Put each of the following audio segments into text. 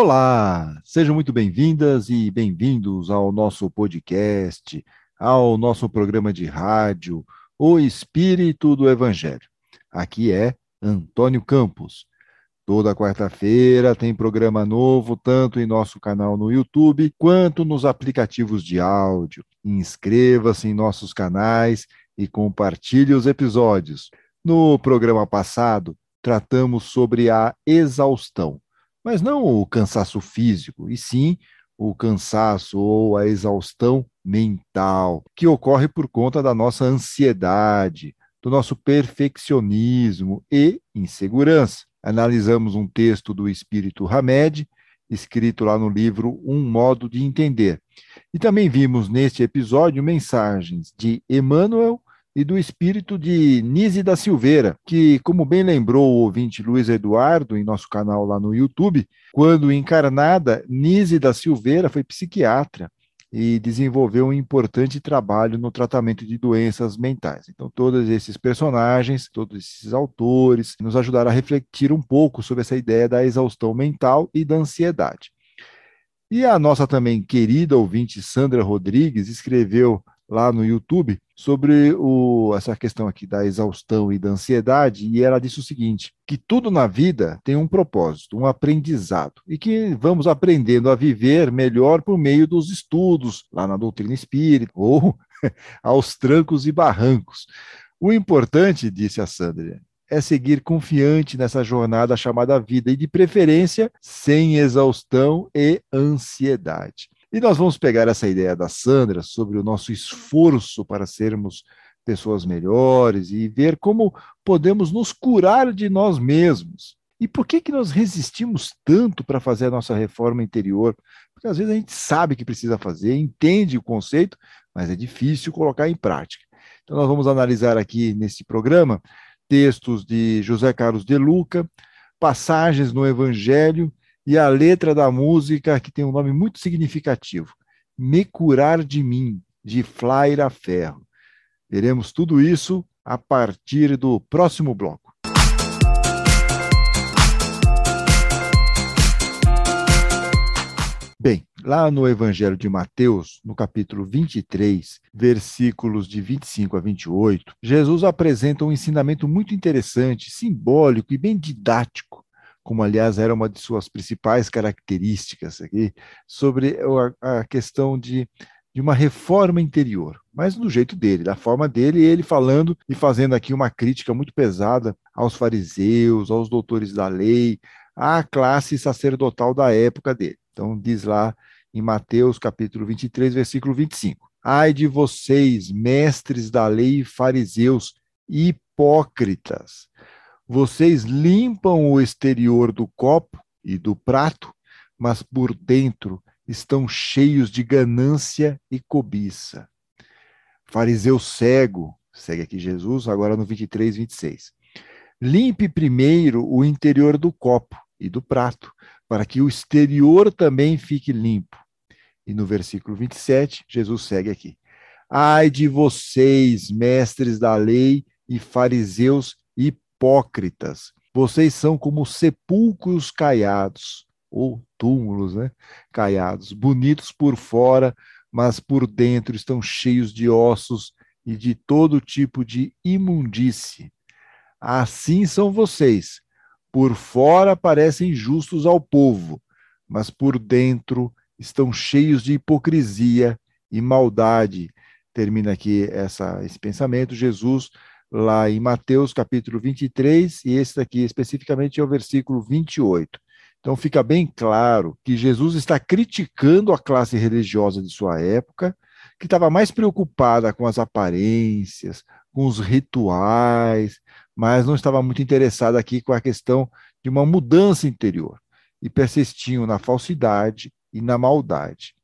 Olá, sejam muito bem-vindas e bem-vindos ao nosso podcast, ao nosso programa de rádio, O Espírito do Evangelho. Aqui é Antônio Campos. Toda quarta-feira tem programa novo, tanto em nosso canal no YouTube quanto nos aplicativos de áudio. Inscreva-se em nossos canais e compartilhe os episódios. No programa passado, tratamos sobre a exaustão mas não o cansaço físico, e sim o cansaço ou a exaustão mental, que ocorre por conta da nossa ansiedade, do nosso perfeccionismo e insegurança. Analisamos um texto do Espírito Hamed, escrito lá no livro Um Modo de Entender. E também vimos neste episódio mensagens de Emmanuel e do espírito de Nise da Silveira, que, como bem lembrou o ouvinte Luiz Eduardo em nosso canal lá no YouTube, quando encarnada, Nise da Silveira foi psiquiatra e desenvolveu um importante trabalho no tratamento de doenças mentais. Então, todos esses personagens, todos esses autores, nos ajudaram a refletir um pouco sobre essa ideia da exaustão mental e da ansiedade. E a nossa também querida ouvinte Sandra Rodrigues escreveu lá no YouTube sobre o, essa questão aqui da exaustão e da ansiedade, e ela disse o seguinte: que tudo na vida tem um propósito, um aprendizado, e que vamos aprendendo a viver melhor por meio dos estudos lá na doutrina espírita, ou aos trancos e barrancos. O importante, disse a Sandra, é seguir confiante nessa jornada chamada vida e, de preferência, sem exaustão e ansiedade. E nós vamos pegar essa ideia da Sandra sobre o nosso esforço para sermos pessoas melhores e ver como podemos nos curar de nós mesmos. E por que, que nós resistimos tanto para fazer a nossa reforma interior? Porque às vezes a gente sabe que precisa fazer, entende o conceito, mas é difícil colocar em prática. Então, nós vamos analisar aqui nesse programa textos de José Carlos de Luca, passagens no Evangelho e a letra da música, que tem um nome muito significativo, Me Curar de Mim, de Flaira Ferro. Veremos tudo isso a partir do próximo bloco. Bem, lá no Evangelho de Mateus, no capítulo 23, versículos de 25 a 28, Jesus apresenta um ensinamento muito interessante, simbólico e bem didático como aliás era uma de suas principais características aqui, sobre a, a questão de, de uma reforma interior, mas do jeito dele, da forma dele, ele falando e fazendo aqui uma crítica muito pesada aos fariseus, aos doutores da lei, à classe sacerdotal da época dele. Então diz lá em Mateus capítulo 23, versículo 25: Ai de vocês, mestres da lei e fariseus, hipócritas, vocês limpam o exterior do copo e do prato, mas por dentro estão cheios de ganância e cobiça. Fariseu cego, segue aqui Jesus, agora no 23, 26. Limpe primeiro o interior do copo e do prato, para que o exterior também fique limpo. E no versículo 27, Jesus segue aqui. Ai de vocês, mestres da lei e fariseus hipócritas. Vocês são como sepulcros caiados, ou túmulos, né? Caiados, bonitos por fora, mas por dentro estão cheios de ossos e de todo tipo de imundície. Assim são vocês. Por fora parecem justos ao povo, mas por dentro estão cheios de hipocrisia e maldade. Termina aqui essa, esse pensamento. Jesus lá em Mateus capítulo 23, e esse aqui especificamente é o versículo 28. Então fica bem claro que Jesus está criticando a classe religiosa de sua época, que estava mais preocupada com as aparências, com os rituais, mas não estava muito interessada aqui com a questão de uma mudança interior e persistiam na falsidade e na maldade.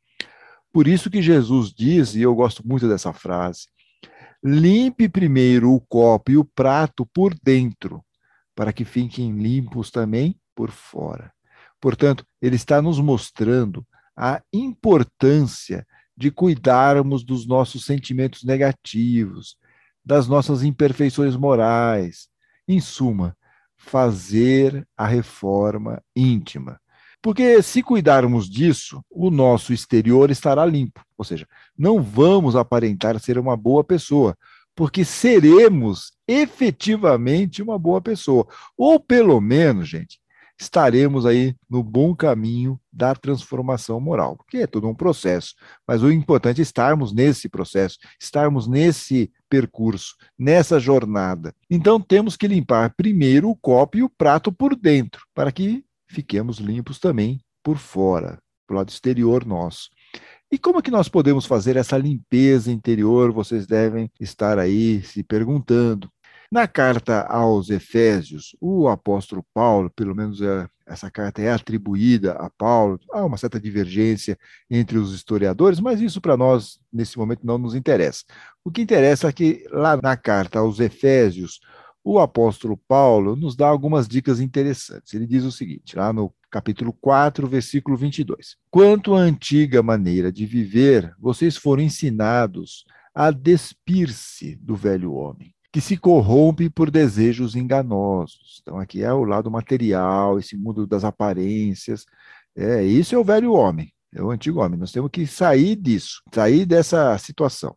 Por isso que Jesus diz, e eu gosto muito dessa frase, Limpe primeiro o copo e o prato por dentro, para que fiquem limpos também por fora. Portanto, ele está nos mostrando a importância de cuidarmos dos nossos sentimentos negativos, das nossas imperfeições morais. Em suma, fazer a reforma íntima. Porque se cuidarmos disso, o nosso exterior estará limpo. Ou seja, não vamos aparentar ser uma boa pessoa, porque seremos efetivamente uma boa pessoa. Ou pelo menos, gente, estaremos aí no bom caminho da transformação moral, porque é todo um processo, mas o importante é estarmos nesse processo, estarmos nesse percurso, nessa jornada. Então temos que limpar primeiro o copo e o prato por dentro, para que fiquemos limpos também por fora, do lado exterior nosso. E como é que nós podemos fazer essa limpeza interior? Vocês devem estar aí se perguntando. Na carta aos Efésios, o apóstolo Paulo, pelo menos é, essa carta é atribuída a Paulo, há uma certa divergência entre os historiadores, mas isso para nós, nesse momento, não nos interessa. O que interessa é que lá na carta aos Efésios, o apóstolo Paulo nos dá algumas dicas interessantes. Ele diz o seguinte, lá no capítulo 4, versículo 22. Quanto à antiga maneira de viver, vocês foram ensinados a despir-se do velho homem que se corrompe por desejos enganosos. Então, aqui é o lado material, esse mundo das aparências. É, isso é o velho homem, é o antigo homem. Nós temos que sair disso, sair dessa situação.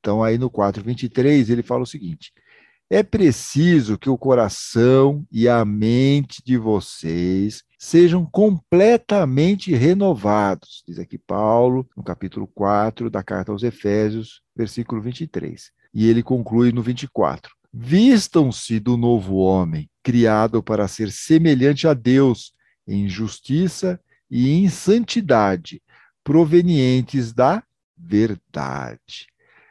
Então, aí no 4:23 ele fala o seguinte: é preciso que o coração e a mente de vocês sejam completamente renovados, diz aqui Paulo, no capítulo 4 da carta aos Efésios, versículo 23. E ele conclui no 24: Vistam-se do novo homem, criado para ser semelhante a Deus em justiça e em santidade, provenientes da verdade.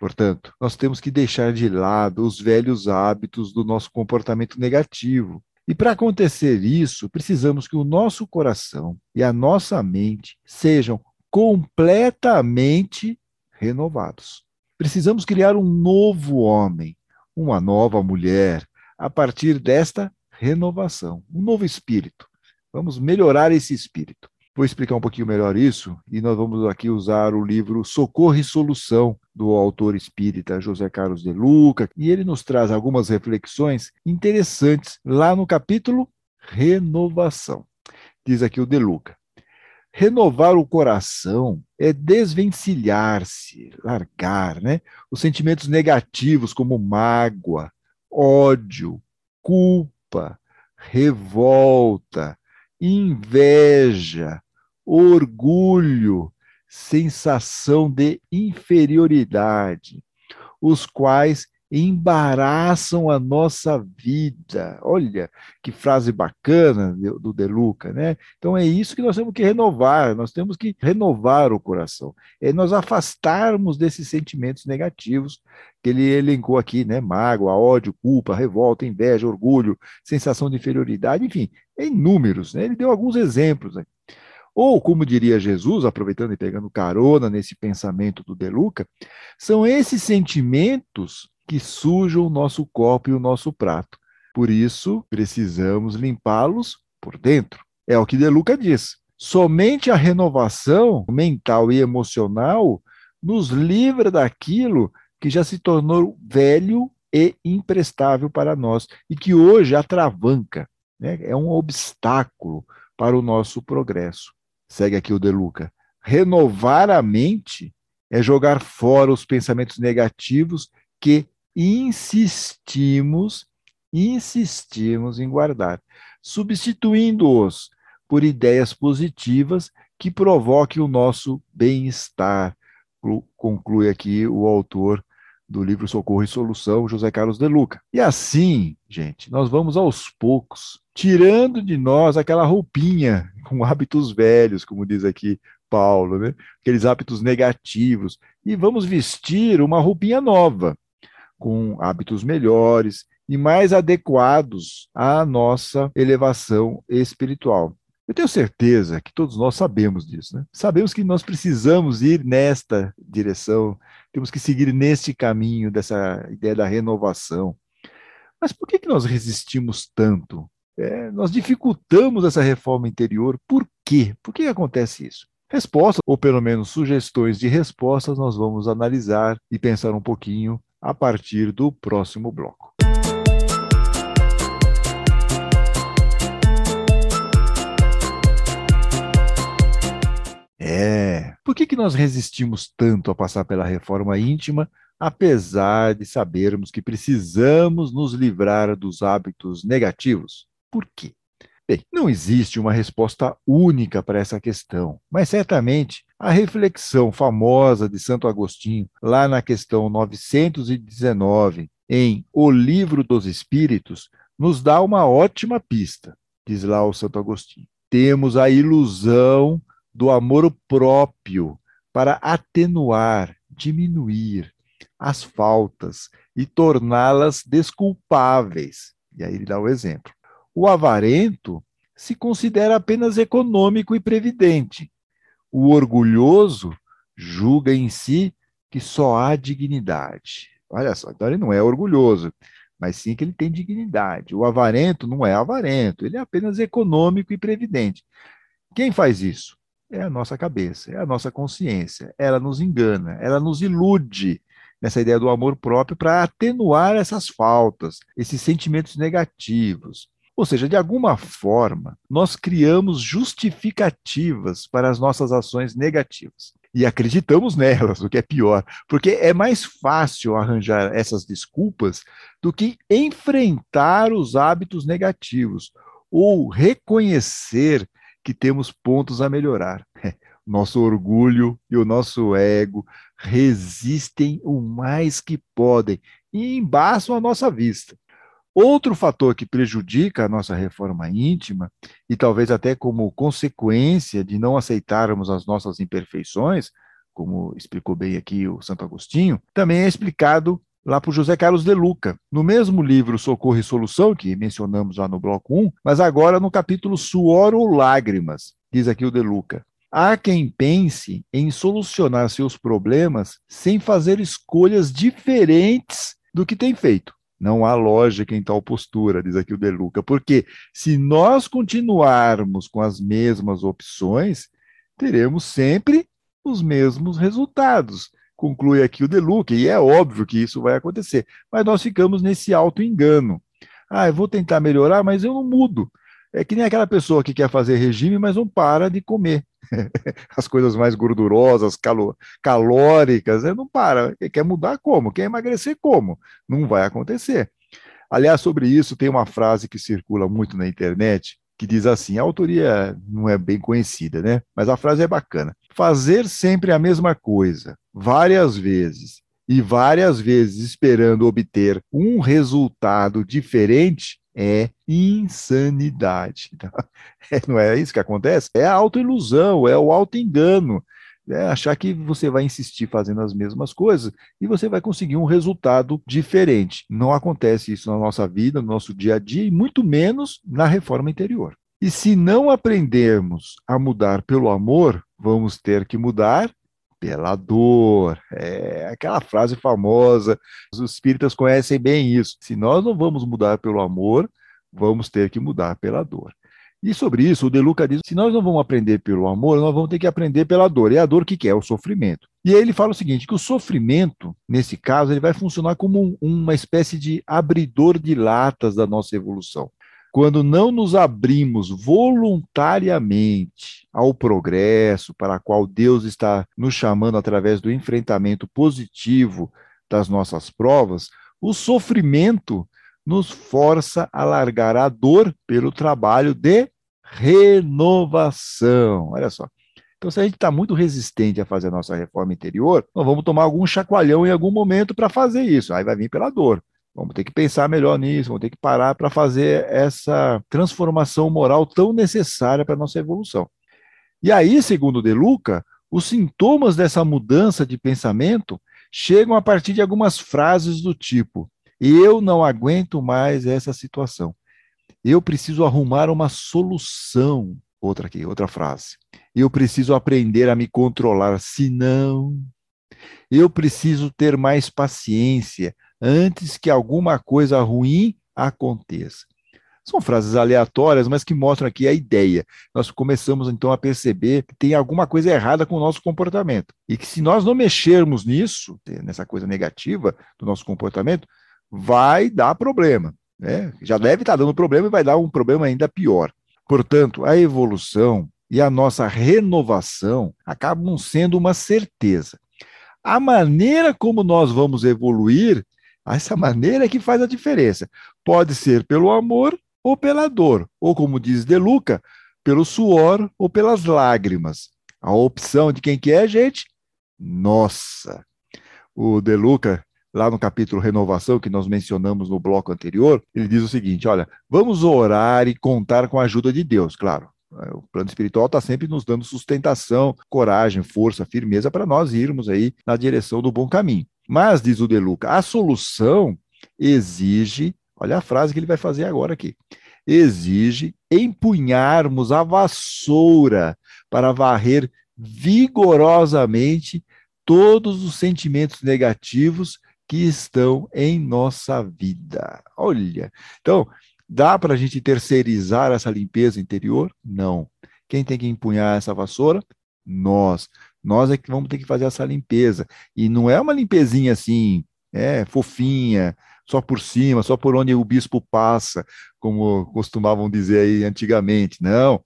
Portanto, nós temos que deixar de lado os velhos hábitos do nosso comportamento negativo. E para acontecer isso, precisamos que o nosso coração e a nossa mente sejam completamente renovados. Precisamos criar um novo homem, uma nova mulher, a partir desta renovação, um novo espírito. Vamos melhorar esse espírito. Vou explicar um pouquinho melhor isso e nós vamos aqui usar o livro Socorro e Solução do autor espírita José Carlos de Luca, e ele nos traz algumas reflexões interessantes lá no capítulo Renovação. Diz aqui o de Luca: Renovar o coração é desvencilhar-se, largar, né? Os sentimentos negativos como mágoa, ódio, culpa, revolta, inveja, orgulho, sensação de inferioridade, os quais embaraçam a nossa vida. Olha que frase bacana do De Luca, né? Então é isso que nós temos que renovar, nós temos que renovar o coração. É nós afastarmos desses sentimentos negativos que ele elencou aqui, né? Mágoa, ódio, culpa, revolta, inveja, orgulho, sensação de inferioridade, enfim, é inúmeros, né? Ele deu alguns exemplos aqui. Ou, como diria Jesus, aproveitando e pegando carona nesse pensamento do De Luca, são esses sentimentos que sujam o nosso copo e o nosso prato. Por isso, precisamos limpá-los por dentro. É o que De Luca diz. Somente a renovação mental e emocional nos livra daquilo que já se tornou velho e imprestável para nós e que hoje atravanca, né? é um obstáculo para o nosso progresso. Segue aqui o De Luca. Renovar a mente é jogar fora os pensamentos negativos que insistimos, insistimos em guardar, substituindo-os por ideias positivas que provoquem o nosso bem-estar, conclui aqui o autor do livro Socorro e Solução, José Carlos de Luca. E assim, gente, nós vamos aos poucos tirando de nós aquela roupinha com hábitos velhos, como diz aqui Paulo, né? aqueles hábitos negativos, e vamos vestir uma roupinha nova, com hábitos melhores e mais adequados à nossa elevação espiritual. Eu tenho certeza que todos nós sabemos disso, né? Sabemos que nós precisamos ir nesta direção, temos que seguir neste caminho dessa ideia da renovação. Mas por que, que nós resistimos tanto? É, nós dificultamos essa reforma interior. Por quê? Por que acontece isso? Respostas, ou pelo menos sugestões de respostas, nós vamos analisar e pensar um pouquinho a partir do próximo bloco. É. Por que, que nós resistimos tanto a passar pela reforma íntima, apesar de sabermos que precisamos nos livrar dos hábitos negativos? Por quê? Bem, não existe uma resposta única para essa questão, mas certamente a reflexão famosa de Santo Agostinho, lá na questão 919, em O Livro dos Espíritos, nos dá uma ótima pista, diz lá o Santo Agostinho. Temos a ilusão do amor próprio para atenuar, diminuir as faltas e torná-las desculpáveis. E aí ele dá o exemplo. O avarento se considera apenas econômico e previdente. O orgulhoso julga em si que só há dignidade. Olha só, então ele não é orgulhoso, mas sim que ele tem dignidade. O avarento não é avarento, ele é apenas econômico e previdente. Quem faz isso? É a nossa cabeça, é a nossa consciência. Ela nos engana, ela nos ilude nessa ideia do amor próprio para atenuar essas faltas, esses sentimentos negativos. Ou seja, de alguma forma, nós criamos justificativas para as nossas ações negativas. E acreditamos nelas, o que é pior, porque é mais fácil arranjar essas desculpas do que enfrentar os hábitos negativos ou reconhecer que temos pontos a melhorar. Nosso orgulho e o nosso ego resistem o mais que podem e embaçam a nossa vista. Outro fator que prejudica a nossa reforma íntima, e talvez até como consequência de não aceitarmos as nossas imperfeições, como explicou bem aqui o Santo Agostinho, também é explicado lá por José Carlos de Luca, no mesmo livro Socorro e Solução, que mencionamos lá no bloco 1, mas agora no capítulo Suor ou Lágrimas, diz aqui o de Luca. Há quem pense em solucionar seus problemas sem fazer escolhas diferentes do que tem feito. Não há lógica em tal postura, diz aqui o De Luca, porque se nós continuarmos com as mesmas opções, teremos sempre os mesmos resultados. Conclui aqui o De Luca, e é óbvio que isso vai acontecer, mas nós ficamos nesse auto-engano. Ah, eu vou tentar melhorar, mas eu não mudo. É que nem aquela pessoa que quer fazer regime, mas não para de comer. As coisas mais gordurosas, calo calóricas, né? não para. Quer mudar como? Quer emagrecer como? Não vai acontecer. Aliás, sobre isso, tem uma frase que circula muito na internet que diz assim: a autoria não é bem conhecida, né? Mas a frase é bacana. Fazer sempre a mesma coisa, várias vezes, e várias vezes esperando obter um resultado diferente, é insanidade. É, não é isso que acontece? É a autoilusão, é o autoengano. É achar que você vai insistir fazendo as mesmas coisas e você vai conseguir um resultado diferente. Não acontece isso na nossa vida, no nosso dia a dia e muito menos na reforma interior. E se não aprendermos a mudar pelo amor, vamos ter que mudar pela dor. É aquela frase famosa, os espíritas conhecem bem isso. Se nós não vamos mudar pelo amor, vamos ter que mudar pela dor. E sobre isso, o De Luca diz: se nós não vamos aprender pelo amor, nós vamos ter que aprender pela dor. E a dor que, que é? O sofrimento. E aí ele fala o seguinte: que o sofrimento, nesse caso, ele vai funcionar como um, uma espécie de abridor de latas da nossa evolução. Quando não nos abrimos voluntariamente ao progresso para o qual Deus está nos chamando através do enfrentamento positivo das nossas provas, o sofrimento nos força a largar a dor pelo trabalho de renovação. Olha só. Então, se a gente está muito resistente a fazer a nossa reforma interior, nós vamos tomar algum chacoalhão em algum momento para fazer isso. Aí vai vir pela dor. Vamos ter que pensar melhor nisso, vamos ter que parar para fazer essa transformação moral tão necessária para a nossa evolução. E aí, segundo De Luca, os sintomas dessa mudança de pensamento chegam a partir de algumas frases do tipo: Eu não aguento mais essa situação. Eu preciso arrumar uma solução. Outra aqui, outra frase. Eu preciso aprender a me controlar, senão. Eu preciso ter mais paciência antes que alguma coisa ruim aconteça. São frases aleatórias, mas que mostram aqui a ideia. Nós começamos então a perceber que tem alguma coisa errada com o nosso comportamento. E que se nós não mexermos nisso, nessa coisa negativa do nosso comportamento, vai dar problema. Né? Já deve estar dando problema e vai dar um problema ainda pior. Portanto, a evolução e a nossa renovação acabam sendo uma certeza. A maneira como nós vamos evoluir, essa maneira é que faz a diferença. Pode ser pelo amor ou pela dor, ou como diz De Luca, pelo suor ou pelas lágrimas. A opção de quem que é, gente? Nossa. O De Luca, lá no capítulo Renovação, que nós mencionamos no bloco anterior, ele diz o seguinte: olha, vamos orar e contar com a ajuda de Deus, claro. O plano espiritual está sempre nos dando sustentação, coragem, força, firmeza para nós irmos aí na direção do bom caminho. Mas, diz o De Luca, a solução exige, olha a frase que ele vai fazer agora aqui, exige empunharmos a vassoura para varrer vigorosamente todos os sentimentos negativos que estão em nossa vida. Olha, então, dá para a gente terceirizar essa limpeza interior? Não. Quem tem que empunhar essa vassoura? Nós. Nós é que vamos ter que fazer essa limpeza. E não é uma limpezinha assim, é fofinha, só por cima, só por onde o bispo passa, como costumavam dizer aí antigamente. Não.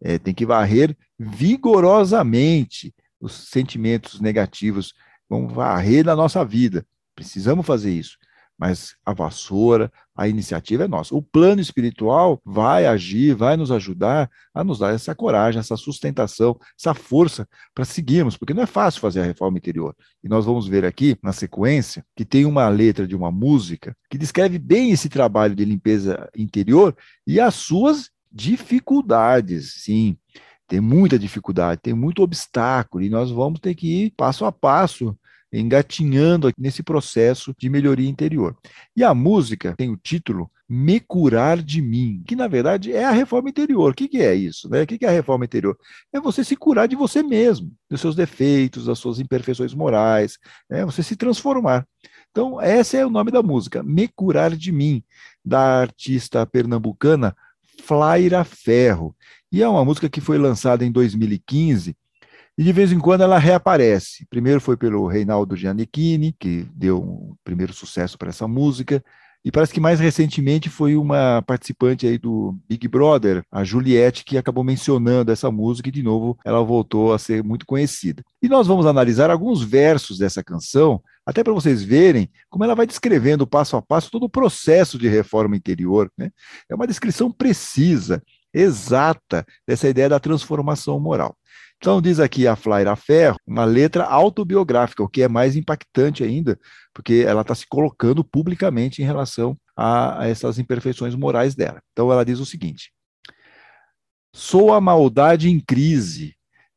É, tem que varrer vigorosamente os sentimentos negativos, vão varrer na nossa vida. Precisamos fazer isso. Mas a vassoura, a iniciativa é nossa. O plano espiritual vai agir, vai nos ajudar a nos dar essa coragem, essa sustentação, essa força para seguirmos, porque não é fácil fazer a reforma interior. E nós vamos ver aqui, na sequência, que tem uma letra de uma música que descreve bem esse trabalho de limpeza interior e as suas dificuldades. Sim, tem muita dificuldade, tem muito obstáculo, e nós vamos ter que ir passo a passo engatinhando nesse processo de melhoria interior. E a música tem o título Me Curar de Mim, que na verdade é a reforma interior. O que, que é isso? Né? O que, que é a reforma interior? É você se curar de você mesmo, dos seus defeitos, das suas imperfeições morais, é você se transformar. Então, esse é o nome da música, Me Curar de Mim, da artista pernambucana Flaira Ferro. E é uma música que foi lançada em 2015 e de vez em quando ela reaparece. Primeiro foi pelo Reinaldo Giannichini, que deu um primeiro sucesso para essa música. E parece que mais recentemente foi uma participante aí do Big Brother, a Juliette, que acabou mencionando essa música e de novo ela voltou a ser muito conhecida. E nós vamos analisar alguns versos dessa canção, até para vocês verem como ela vai descrevendo passo a passo todo o processo de reforma interior. Né? É uma descrição precisa exata dessa ideia da transformação moral. Então, diz aqui a Flaira Ferro, uma letra autobiográfica, o que é mais impactante ainda, porque ela está se colocando publicamente em relação a, a essas imperfeições morais dela. Então, ela diz o seguinte: Sou a maldade em crise,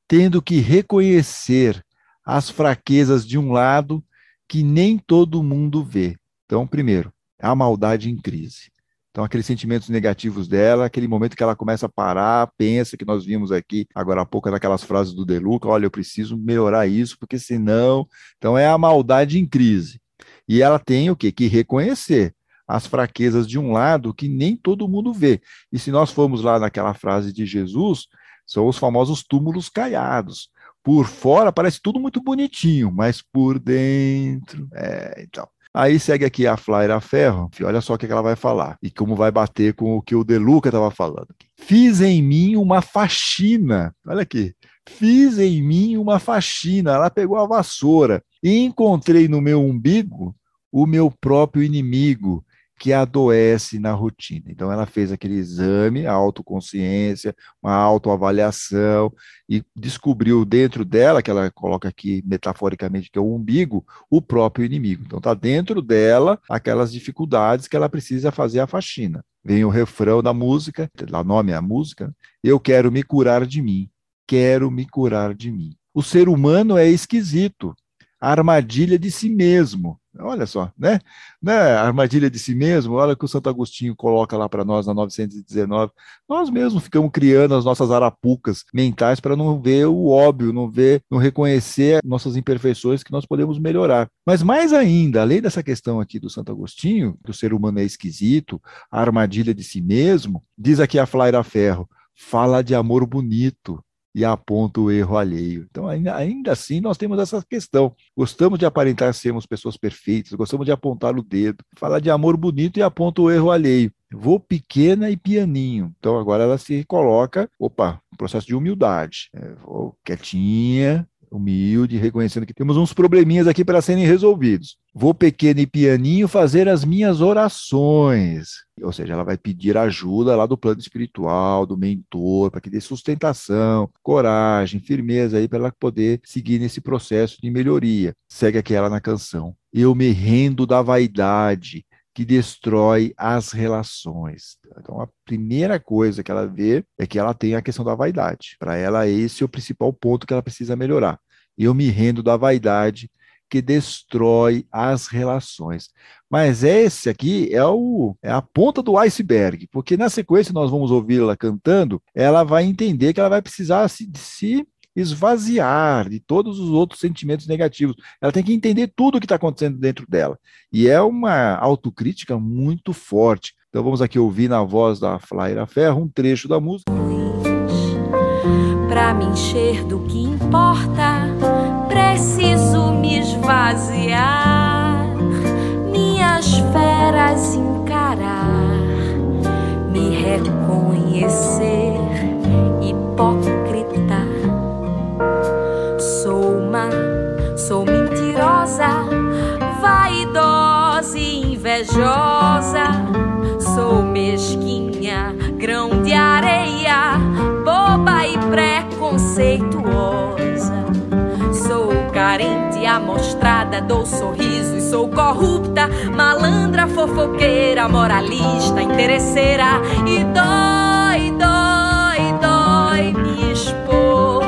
tendo que reconhecer as fraquezas de um lado que nem todo mundo vê. Então, primeiro, a maldade em crise. Então, aqueles sentimentos negativos dela, aquele momento que ela começa a parar, pensa que nós vimos aqui agora há pouco naquelas frases do Deluca, olha, eu preciso melhorar isso, porque senão. Então, é a maldade em crise. E ela tem o quê? Que reconhecer as fraquezas de um lado que nem todo mundo vê. E se nós formos lá naquela frase de Jesus, são os famosos túmulos caiados. Por fora parece tudo muito bonitinho, mas por dentro. É, então. Aí segue aqui a Flaira Ferro, olha só o que ela vai falar e como vai bater com o que o Deluca estava falando. Fiz em mim uma faxina, olha aqui, fiz em mim uma faxina. Ela pegou a vassoura e encontrei no meu umbigo o meu próprio inimigo, que adoece na rotina. Então, ela fez aquele exame, a autoconsciência, uma autoavaliação, e descobriu dentro dela, que ela coloca aqui metaforicamente, que é o umbigo, o próprio inimigo. Então, está dentro dela aquelas dificuldades que ela precisa fazer a faxina. Vem o refrão da música, dá nome à música, eu quero me curar de mim, quero me curar de mim. O ser humano é esquisito, a armadilha de si mesmo. Olha só, né? né? A armadilha de si mesmo, olha que o Santo Agostinho coloca lá para nós na 919. Nós mesmos ficamos criando as nossas arapucas mentais para não ver o óbvio, não ver, não reconhecer nossas imperfeições que nós podemos melhorar. Mas mais ainda, além dessa questão aqui do Santo Agostinho, que o ser humano é esquisito, a armadilha de si mesmo, diz aqui a Flaira Ferro, fala de amor bonito, e aponta o erro alheio. Então, ainda, ainda assim, nós temos essa questão. Gostamos de aparentar sermos pessoas perfeitas, gostamos de apontar o dedo, falar de amor bonito e aponta o erro alheio. Vou pequena e pianinho. Então, agora ela se coloca, opa, processo de humildade. É, vou quietinha, humilde, reconhecendo que temos uns probleminhas aqui para serem resolvidos. Vou pequeno e pianinho fazer as minhas orações. Ou seja, ela vai pedir ajuda lá do plano espiritual, do mentor, para que dê sustentação, coragem, firmeza aí para ela poder seguir nesse processo de melhoria. Segue aquela na canção. Eu me rendo da vaidade que destrói as relações. Então, a primeira coisa que ela vê é que ela tem a questão da vaidade. Para ela, esse é o principal ponto que ela precisa melhorar. Eu me rendo da vaidade que destrói as relações. Mas esse aqui é, o, é a ponta do iceberg, porque na sequência nós vamos ouvi-la cantando, ela vai entender que ela vai precisar se, se esvaziar de todos os outros sentimentos negativos. Ela tem que entender tudo o que está acontecendo dentro dela. E é uma autocrítica muito forte. Então vamos aqui ouvir na voz da Flaira Ferro um trecho da música. Para me encher do que importa, preciso me esvaziar, minhas feras encarar, me reconhecer hipócrita Sou mentirosa, vaidosa e invejosa. Dou sorriso e sou corrupta, malandra, fofoqueira, moralista, interesseira e dói, dói, dói me expor.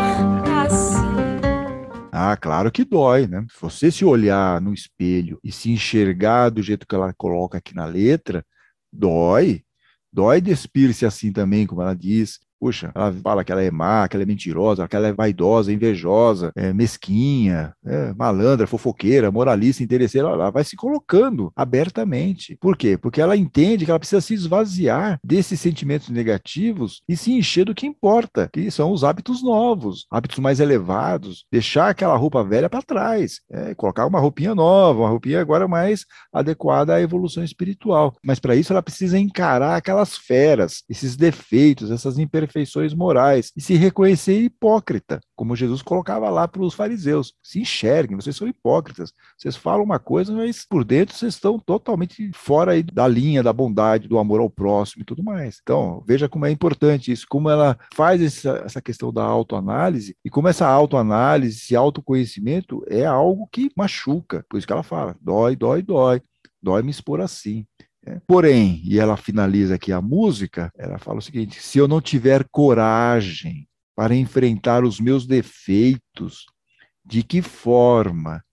Ah, claro que dói, né? Se você se olhar no espelho e se enxergar do jeito que ela coloca aqui na letra, dói. Dói despir-se assim também, como ela diz, Puxa, ela fala que ela é má, que ela é mentirosa, que ela é vaidosa, invejosa, é mesquinha, é malandra, fofoqueira, moralista, interesseira. Ela vai se colocando abertamente. Por quê? Porque ela entende que ela precisa se esvaziar desses sentimentos negativos e se encher do que importa, que são os hábitos novos, hábitos mais elevados, deixar aquela roupa velha para trás, é, colocar uma roupinha nova, uma roupinha agora mais adequada à evolução espiritual. Mas para isso ela precisa encarar aquelas feras, esses defeitos, essas imperfeições imperfeições morais e se reconhecer hipócrita, como Jesus colocava lá para os fariseus. Se enxerguem, vocês são hipócritas. Vocês falam uma coisa, mas por dentro vocês estão totalmente fora da linha da bondade, do amor ao próximo e tudo mais. Então, veja como é importante isso, como ela faz essa, essa questão da autoanálise e como essa autoanálise, esse autoconhecimento é algo que machuca. Por isso que ela fala: dói, dói, dói. Dói me expor assim. Porém, e ela finaliza aqui a música, ela fala o seguinte: se eu não tiver coragem para enfrentar os meus defeitos, de que forma,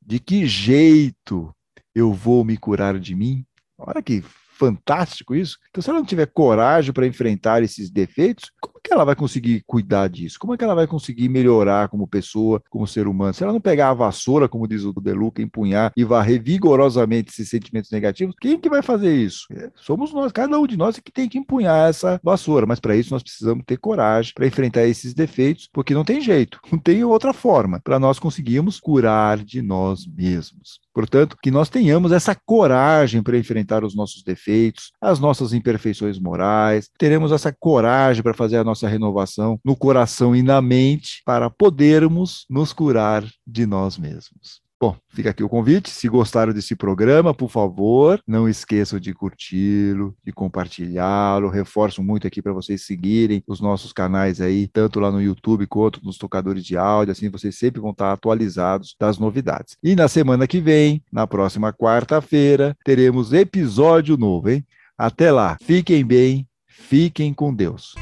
de que jeito eu vou me curar de mim? Olha que fantástico isso. Então, se ela não tiver coragem para enfrentar esses defeitos, como que ela vai conseguir cuidar disso? Como é que ela vai conseguir melhorar como pessoa, como ser humano? Se ela não pegar a vassoura, como diz o Deluca, empunhar e varrer vigorosamente esses sentimentos negativos, quem que vai fazer isso? É, somos nós, cada um de nós é que tem que empunhar essa vassoura, mas para isso nós precisamos ter coragem para enfrentar esses defeitos, porque não tem jeito, não tem outra forma para nós conseguirmos curar de nós mesmos. Portanto, que nós tenhamos essa coragem para enfrentar os nossos defeitos, as nossas imperfeições morais, teremos essa coragem para fazer a nossa renovação no coração e na mente para podermos nos curar de nós mesmos. Bom, fica aqui o convite. Se gostaram desse programa, por favor, não esqueçam de curti-lo, de compartilhá-lo. Reforço muito aqui para vocês seguirem os nossos canais aí, tanto lá no YouTube quanto nos tocadores de áudio. Assim vocês sempre vão estar atualizados das novidades. E na semana que vem, na próxima quarta-feira, teremos episódio novo, hein? Até lá. Fiquem bem, fiquem com Deus.